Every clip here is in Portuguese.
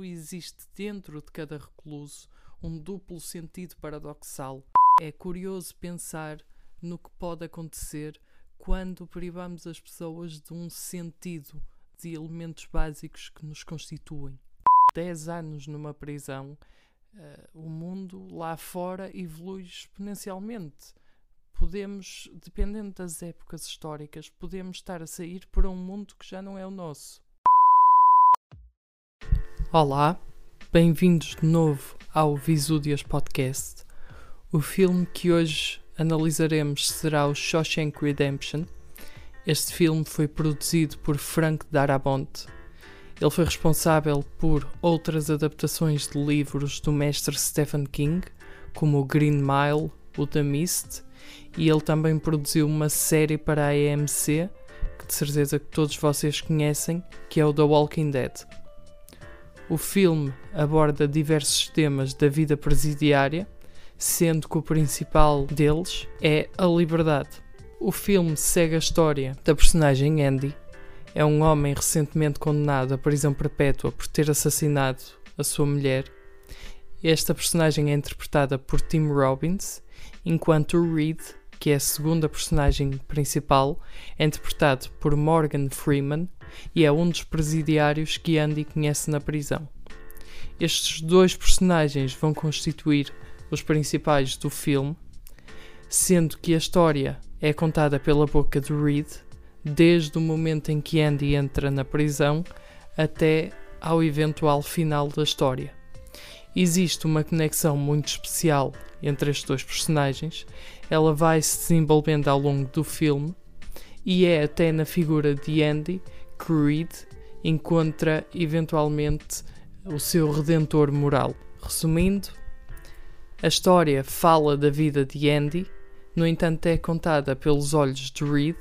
existe dentro de cada recluso um duplo sentido paradoxal. É curioso pensar no que pode acontecer quando privamos as pessoas de um sentido de elementos básicos que nos constituem. Dez anos numa prisão, uh, o mundo lá fora evolui exponencialmente. Podemos, dependendo das épocas históricas, podemos estar a sair para um mundo que já não é o nosso. Olá, bem-vindos de novo ao Visúdias Podcast. O filme que hoje analisaremos será o Shawshank Redemption. Este filme foi produzido por Frank Darabont. Ele foi responsável por outras adaptações de livros do mestre Stephen King, como o Green Mile, o The Mist, e ele também produziu uma série para a AMC, que de certeza que todos vocês conhecem, que é o The Walking Dead. O filme aborda diversos temas da vida presidiária, sendo que o principal deles é a liberdade. O filme segue a história da personagem Andy. É um homem recentemente condenado à prisão perpétua por ter assassinado a sua mulher. Esta personagem é interpretada por Tim Robbins, enquanto Reed, que é a segunda personagem principal, é interpretado por Morgan Freeman, e é um dos presidiários que Andy conhece na prisão. Estes dois personagens vão constituir os principais do filme, sendo que a história é contada pela boca de Reed desde o momento em que Andy entra na prisão até ao eventual final da história. Existe uma conexão muito especial entre estes dois personagens, ela vai se desenvolvendo ao longo do filme e é até na figura de Andy Creed encontra eventualmente o seu redentor moral. Resumindo, a história fala da vida de Andy, no entanto é contada pelos olhos de Reed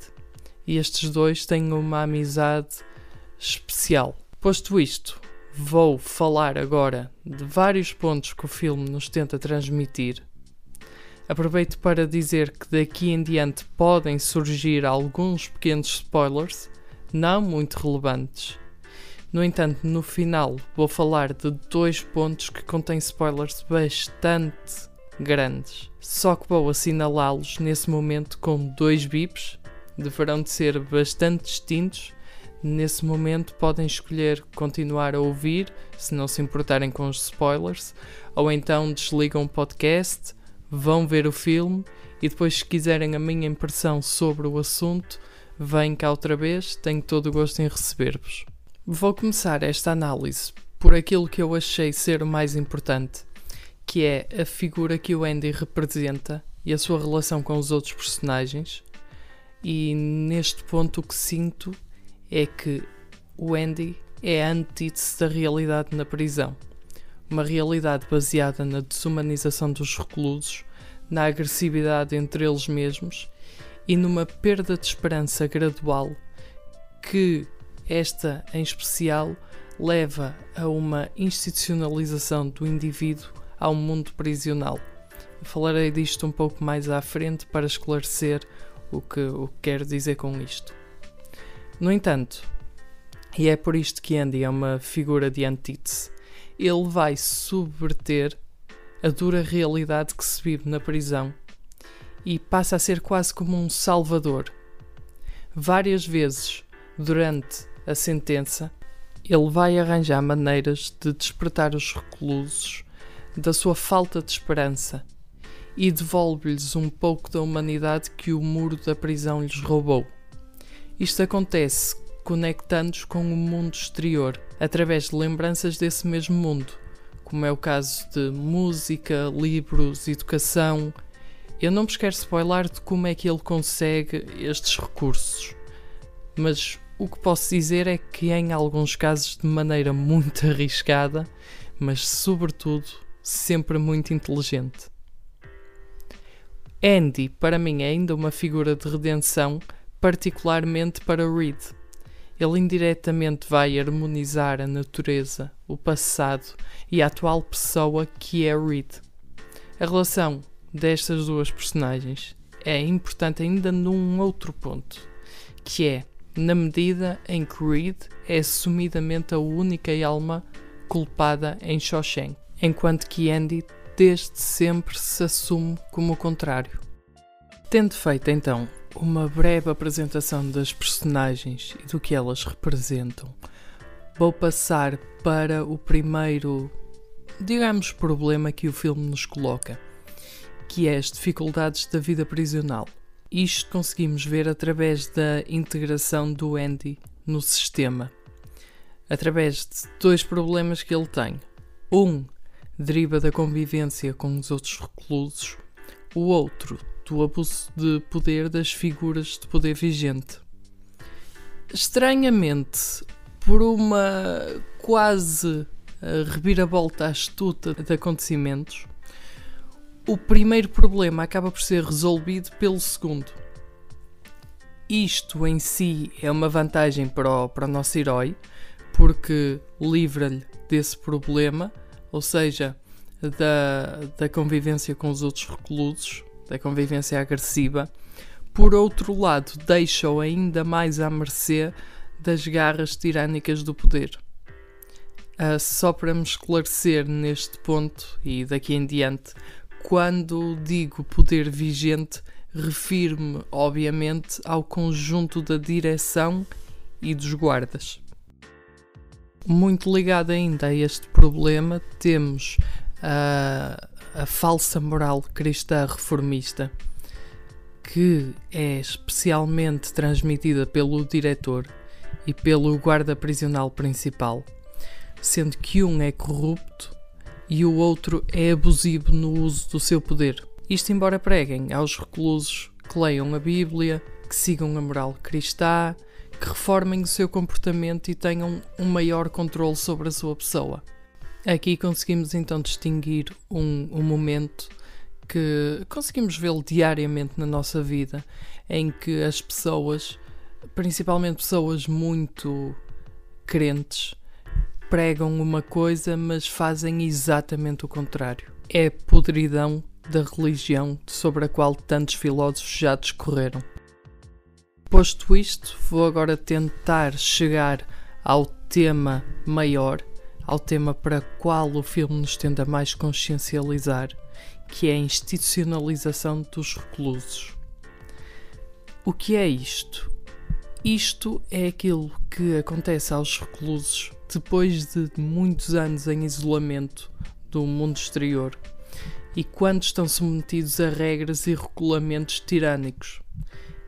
e estes dois têm uma amizade especial. Posto isto, vou falar agora de vários pontos que o filme nos tenta transmitir. Aproveito para dizer que daqui em diante podem surgir alguns pequenos spoilers não muito relevantes. No entanto, no final vou falar de dois pontos que contêm spoilers bastante grandes. Só que vou assinalá-los nesse momento com dois bips, deverão de ser bastante distintos. Nesse momento podem escolher continuar a ouvir, se não se importarem com os spoilers, ou então desligam o podcast, vão ver o filme e depois se quiserem a minha impressão sobre o assunto, Vem cá outra vez, tenho todo o gosto em receber-vos. Vou começar esta análise por aquilo que eu achei ser o mais importante, que é a figura que o Andy representa e a sua relação com os outros personagens. E neste ponto o que sinto é que o Andy é a antítese da realidade na prisão. Uma realidade baseada na desumanização dos reclusos, na agressividade entre eles mesmos e numa perda de esperança gradual que esta em especial leva a uma institucionalização do indivíduo ao mundo prisional. Falarei disto um pouco mais à frente para esclarecer o que, o que quero dizer com isto. No entanto, e é por isto que Andy é uma figura de antítese, ele vai subverter a dura realidade que se vive na prisão e passa a ser quase como um salvador. Várias vezes durante a sentença, ele vai arranjar maneiras de despertar os reclusos da sua falta de esperança e devolve-lhes um pouco da humanidade que o muro da prisão lhes roubou. Isto acontece conectando-os com o mundo exterior através de lembranças desse mesmo mundo, como é o caso de música, livros, educação, eu não vos quero spoiler de como é que ele consegue estes recursos, mas o que posso dizer é que em alguns casos de maneira muito arriscada, mas sobretudo sempre muito inteligente. Andy, para mim, é ainda uma figura de redenção, particularmente para Reed. Ele indiretamente vai harmonizar a natureza, o passado e a atual pessoa que é Reed. A relação destas duas personagens é importante ainda num outro ponto, que é na medida em que Reed é assumidamente a única alma culpada em Shawshank, enquanto que Andy desde sempre se assume como o contrário. Tendo feito então uma breve apresentação das personagens e do que elas representam, vou passar para o primeiro, digamos, problema que o filme nos coloca, que é as dificuldades da vida prisional. Isto conseguimos ver através da integração do Andy no sistema, através de dois problemas que ele tem. Um deriva da convivência com os outros reclusos, o outro do abuso de poder das figuras de poder vigente. Estranhamente, por uma quase eh, reviravolta astuta de acontecimentos, o primeiro problema acaba por ser resolvido pelo segundo. Isto em si é uma vantagem para o, para o nosso herói, porque livra-lhe desse problema, ou seja, da, da convivência com os outros reclusos, da convivência agressiva. Por outro lado, deixa-o ainda mais à mercê das garras tirânicas do poder. Uh, só para me esclarecer neste ponto e daqui em diante, quando digo poder vigente, refiro-me, obviamente, ao conjunto da direção e dos guardas. Muito ligado ainda a este problema, temos a, a falsa moral cristã reformista, que é especialmente transmitida pelo diretor e pelo guarda prisional principal, sendo que um é corrupto e o outro é abusivo no uso do seu poder. Isto embora preguem aos reclusos que leiam a Bíblia, que sigam a moral cristã, que reformem o seu comportamento e tenham um maior controle sobre a sua pessoa. Aqui conseguimos então distinguir um, um momento que conseguimos vê-lo diariamente na nossa vida, em que as pessoas, principalmente pessoas muito crentes, pregam uma coisa, mas fazem exatamente o contrário. É a podridão da religião sobre a qual tantos filósofos já discorreram. Posto isto, vou agora tentar chegar ao tema maior ao tema para qual o filme nos tende a mais consciencializar, que é a institucionalização dos reclusos. O que é isto? Isto é aquilo que acontece aos reclusos depois de muitos anos em isolamento do mundo exterior e quando estão submetidos a regras e regulamentos tirânicos.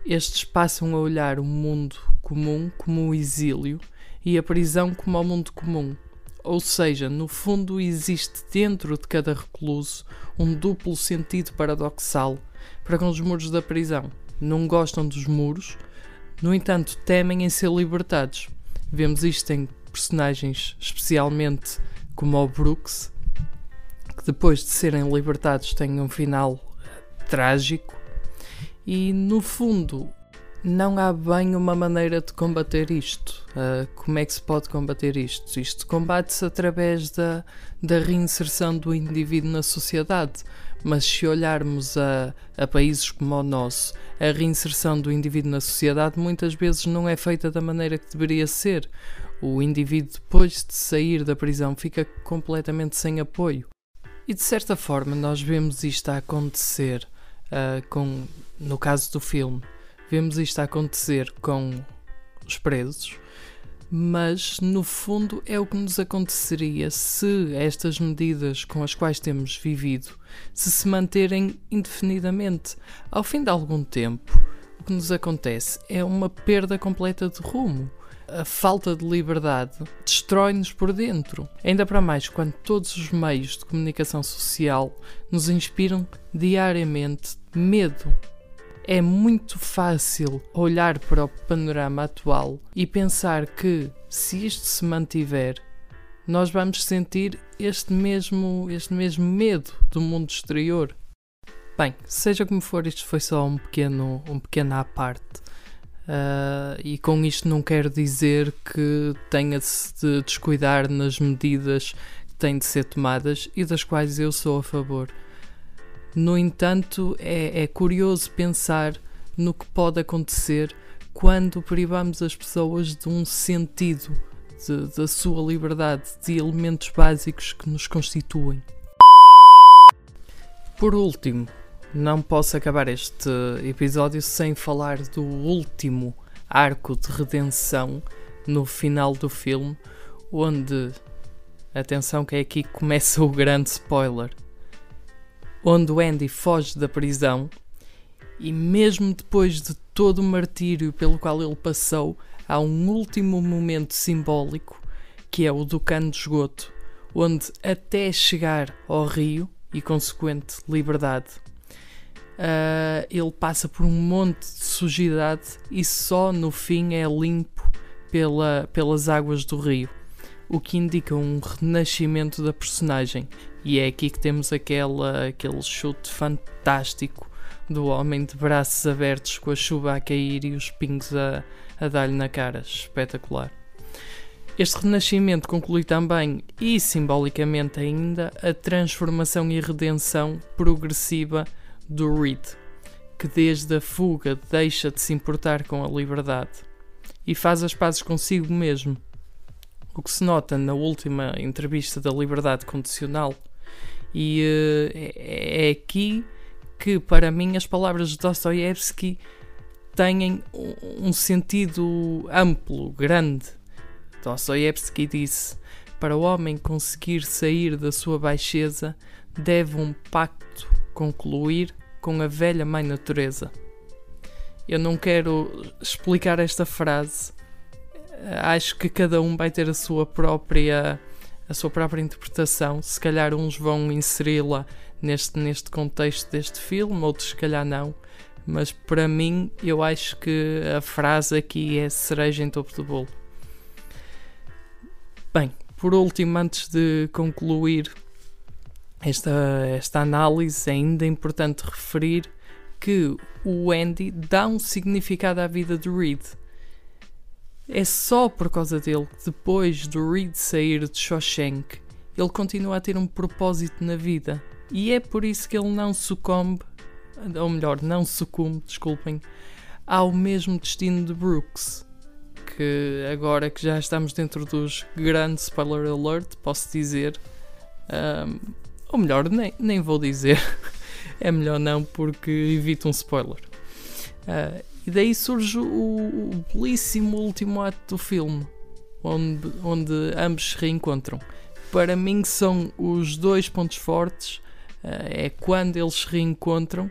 Estes passam a olhar o mundo comum como o exílio e a prisão como o mundo comum, ou seja, no fundo existe dentro de cada recluso um duplo sentido paradoxal para com os muros da prisão. Não gostam dos muros, no entanto, temem em ser libertados. Vemos isto em personagens, especialmente como o Brooks, que depois de serem libertados têm um final trágico. E no fundo, não há bem uma maneira de combater isto. Uh, como é que se pode combater isto? Isto combate-se através da, da reinserção do indivíduo na sociedade. Mas se olharmos a, a países como o nosso, a reinserção do indivíduo na sociedade muitas vezes não é feita da maneira que deveria ser. O indivíduo, depois de sair da prisão, fica completamente sem apoio. E de certa forma, nós vemos isto a acontecer uh, com, no caso do filme Vemos isto a acontecer com os presos, mas no fundo é o que nos aconteceria se estas medidas com as quais temos vivido se se manterem indefinidamente. Ao fim de algum tempo, o que nos acontece é uma perda completa de rumo. A falta de liberdade destrói-nos por dentro. Ainda para mais quando todos os meios de comunicação social nos inspiram diariamente medo é muito fácil olhar para o panorama atual e pensar que se isto se mantiver, nós vamos sentir este mesmo, este mesmo medo do mundo exterior. Bem, seja como for, isto foi só um pequeno, um pequeno à parte. Uh, e com isto não quero dizer que tenha-se de descuidar nas medidas que têm de ser tomadas e das quais eu sou a favor. No entanto, é, é curioso pensar no que pode acontecer quando privamos as pessoas de um sentido de, da sua liberdade, de elementos básicos que nos constituem. Por último, não posso acabar este episódio sem falar do último arco de redenção no final do filme, onde, atenção que é aqui que começa o grande spoiler, onde o Andy foge da prisão e mesmo depois de todo o martírio pelo qual ele passou, há um último momento simbólico que é o do cano de esgoto, onde até chegar ao rio e consequente liberdade, uh, ele passa por um monte de sujidade e só no fim é limpo pela, pelas águas do rio, o que indica um renascimento da personagem. E é aqui que temos aquela, aquele chute fantástico do homem de braços abertos com a chuva a cair e os pingos a, a dar-lhe na cara. Espetacular. Este renascimento conclui também, e simbolicamente ainda, a transformação e redenção progressiva do Reed, que desde a fuga deixa de se importar com a liberdade e faz as pazes consigo mesmo. O que se nota na última entrevista da liberdade condicional, e uh, é, aqui que, para mim, as palavras de Dostoiévski têm um sentido amplo, grande Dostoiévski disse: Para o homem conseguir sair da sua baixeza, deve um pacto concluir com a velha mãe natureza. Eu não quero explicar esta frase. Acho que cada um vai ter a sua própria a sua própria interpretação. Se calhar uns vão inseri-la neste, neste contexto deste filme, outros se calhar não. Mas para mim, eu acho que a frase aqui é cereja em topo do bolo. Bem, por último, antes de concluir esta, esta análise, é ainda importante referir que o Andy dá um significado à vida do Reed. É só por causa dele que depois do Reed sair de Shawshank, ele continua a ter um propósito na vida. E é por isso que ele não sucumbe, ou melhor, não sucumbe, desculpem, ao mesmo destino de Brooks que agora que já estamos dentro dos grandes spoiler alert, posso dizer, um, ou melhor, nem, nem vou dizer, é melhor não porque evito um spoiler. Uh, e daí surge o, o belíssimo último ato do filme, onde, onde ambos se reencontram. Para mim são os dois pontos fortes, uh, é quando eles se reencontram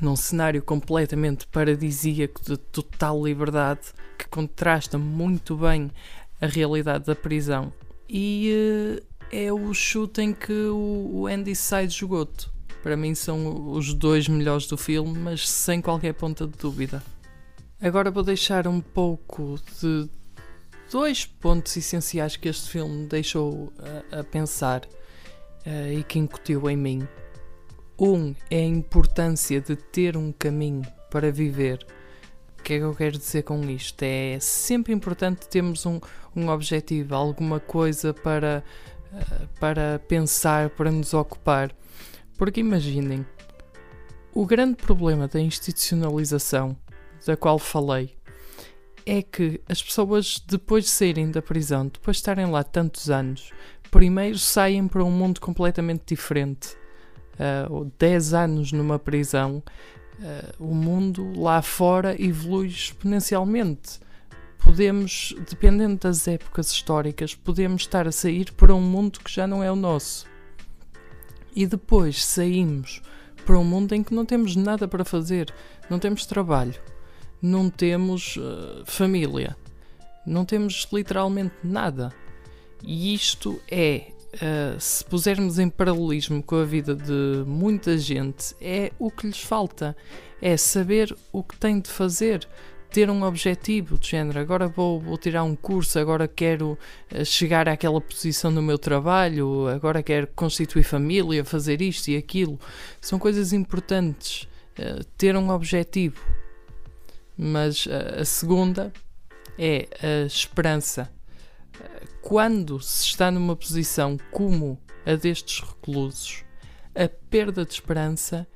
num cenário completamente paradisíaco de total liberdade que contrasta muito bem a realidade da prisão. E uh, é o chute em que o, Andy sai de. Para mim são os dois melhores do filme, mas sem qualquer ponta de dúvida. Agora vou deixar um pouco de dois pontos essenciais que este filme deixou a, a pensar uh, e que incutiu em mim. Um é a importância de ter um caminho para viver. O que é que eu quero dizer com isto? É sempre importante termos um, um objetivo, alguma coisa para, eh, para pensar, para nos ocupar. Porque imaginem, o grande problema da institucionalização, da qual falei, é que as pessoas, depois de saírem da prisão, depois de estarem lá tantos anos, primeiro saem para um mundo completamente diferente uh, ah, 10 anos numa prisão, uh, o mundo lá fora evolui exponencialmente. Podemos, dependendo das épocas históricas, podemos estar a sair para um mundo que já não é o nosso. E depois saímos para um mundo em que não temos nada para fazer, não temos trabalho, não temos uh, família, não temos literalmente nada. E isto é uh, se pusermos em paralelismo com a vida de muita gente, é o que lhes falta. É saber o que tem de fazer, ter um objetivo de género. Agora vou, vou tirar um curso, agora quero uh, chegar àquela posição no meu trabalho, agora quero constituir família, fazer isto e aquilo. São coisas importantes. Uh, ter um objetivo. Mas a segunda é a esperança quando se está numa posição como a destes reclusos, a perda de esperança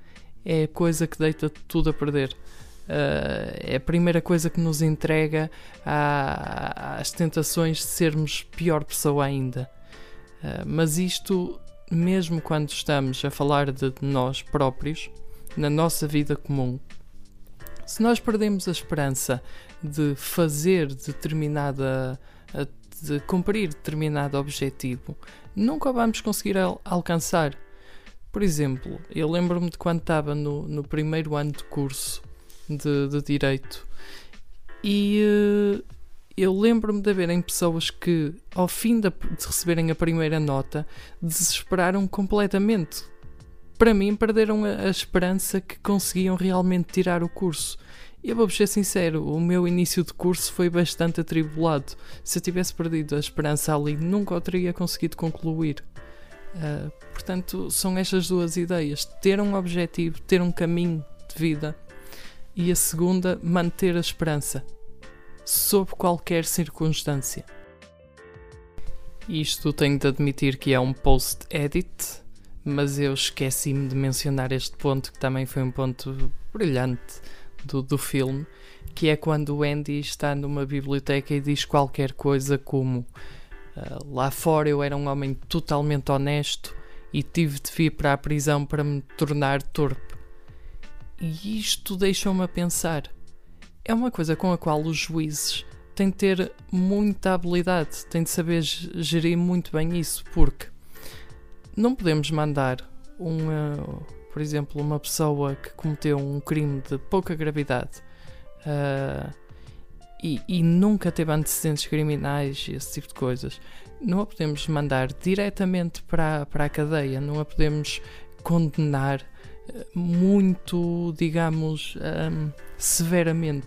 é a coisa que deita tudo a perder. Uh, é a primeira coisa que nos entrega às tentações de sermos pior pessoa ainda. Uh, mas isto, mesmo quando estamos a falar de nós próprios, na nossa vida comum, se nós perdemos a esperança de fazer determinada, de cumprir determinado objetivo, nunca vamos conseguir al alcançar. Por exemplo, eu lembro-me de quando estava no, no primeiro ano de curso de, de Direito e uh, eu lembro-me de haverem pessoas que, ao fim de, de receberem a primeira nota, desesperaram completamente para mim, perderam a, a esperança que conseguiam realmente tirar o curso. Eu vou ser sincero, o meu início de curso foi bastante atribulado. Se eu tivesse perdido a esperança ali, nunca o teria conseguido concluir. Uh, portanto, são estas duas ideias: ter um objetivo, ter um caminho de vida, e a segunda, manter a esperança, sob qualquer circunstância. Isto tenho de admitir que é um post-edit, mas eu esqueci-me de mencionar este ponto que também foi um ponto brilhante do, do filme, que é quando o Andy está numa biblioteca e diz qualquer coisa como uh, lá fora eu era um homem totalmente honesto e tive de vir para a prisão para me tornar torpe. E isto deixou-me a pensar. É uma coisa com a qual os juízes têm de ter muita habilidade, têm de saber gerir muito bem isso, porque não podemos mandar um, uh, por exemplo, uma pessoa que cometeu um crime de pouca gravidade uh, e, e, nunca teve antecedentes criminais e esse tipo de coisas, não a podemos mandar diretamente para, para a cadeia, não a podemos condenar muito, digamos, um, severamente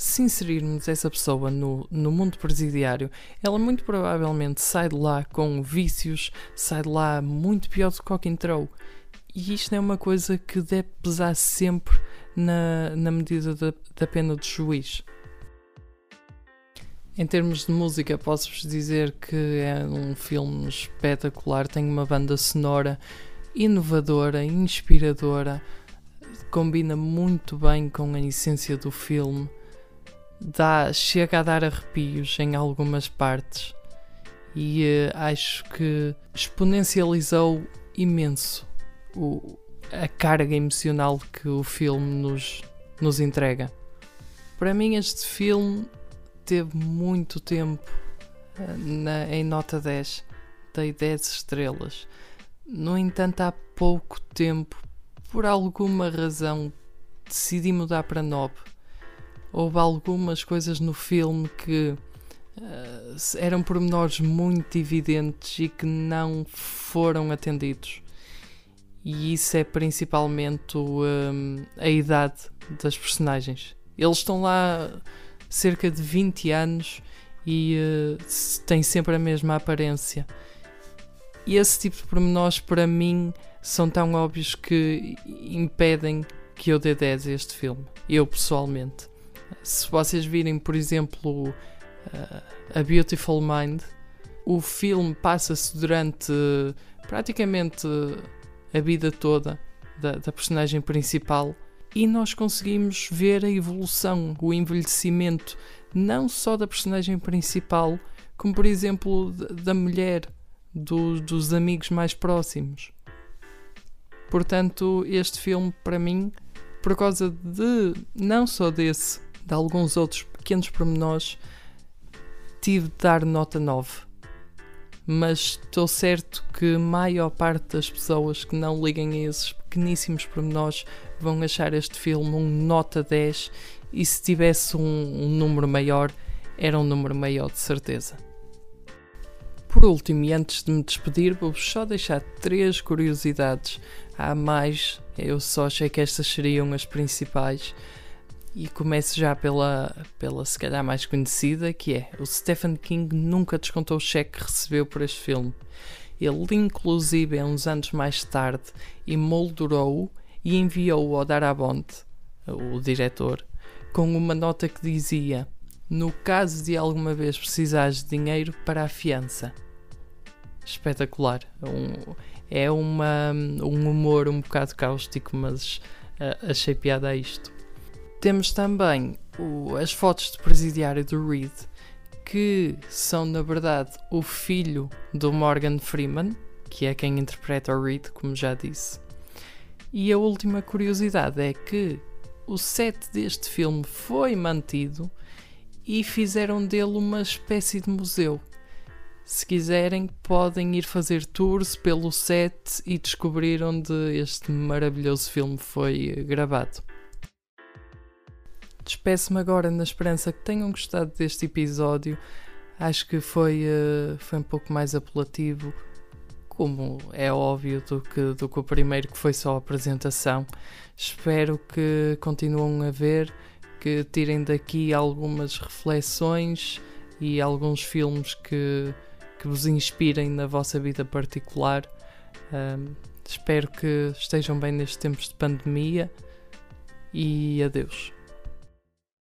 se inserirmos essa pessoa no, no mundo presidiário, ela muito provavelmente sai de lá com vícios, sai de lá muito pior do que quem entrou. E isto é uma coisa que deve pesar sempre na, na medida da, da pena do juiz. Em termos de música, posso-vos dizer que é um filme espetacular. Tem uma banda sonora inovadora, inspiradora, combina muito bem com a essência do filme dá, chega a dar arrepios em algumas partes e uh, acho que exponencializou imenso o, a carga emocional que o filme nos, nos entrega. Para mim, este filme teve muito tempo uh, na, em nota 10, dei 10 estrelas. No entanto, há pouco tempo, por alguma razão, decidi mudar para 9 houve algumas coisas no filme que uh, eram pormenores muito evidentes e que não foram atendidos. E isso é principalmente um, a idade das personagens. Eles estão lá cerca de 20 anos e uh, têm sempre a mesma aparência. E esse tipo de pormenores, para mim, são tão óbvios que impedem que eu dê 10 a este filme. Eu, pessoalmente. Se vocês virem, por exemplo, uh, A Beautiful Mind, o filme passa-se durante praticamente a vida toda da, da, personagem principal e nós conseguimos ver a evolução, o envelhecimento, não só da personagem principal, como por exemplo da mulher, do, dos amigos mais próximos. Portanto, este filme, para mim, por causa de não só desse de alguns outros pequenos pormenores, tive de dar nota 9. Mas estou certo que a maior parte das pessoas que não liguem a esses pequeníssimos pormenores vão achar este filme um nota 10 e se tivesse um, um número maior, era um número maior de certeza. Por último, e antes de me despedir, vou-vos só deixar três curiosidades. Há mais, eu só achei que estas seriam as principais. E começo já pela, pela se calhar mais conhecida, que é o Stephen King nunca descontou o cheque que recebeu por este filme. Ele, inclusive, uns anos mais tarde, emoldurou-o e enviou-o ao Darabont, o diretor, com uma nota que dizia: No caso de alguma vez precisares de dinheiro para a fiança. Espetacular. Um, é uma, um humor um bocado cáustico, mas uh, achei piada a isto. Temos também o, as fotos de presidiário do Reed, que são na verdade o filho do Morgan Freeman, que é quem interpreta o Reed, como já disse. E a última curiosidade é que o set deste filme foi mantido e fizeram dele uma espécie de museu. Se quiserem, podem ir fazer tours pelo set e descobrir onde este maravilhoso filme foi gravado. Despeço-me agora na esperança que tenham gostado deste episódio. Acho que foi, uh, foi um pouco mais apelativo, como é óbvio, do que, do que o primeiro, que foi só a apresentação. Espero que continuem a ver, que tirem daqui algumas reflexões e alguns filmes que, que vos inspirem na vossa vida particular. Espero que estejam bem nestes tempos de pandemia e adeus.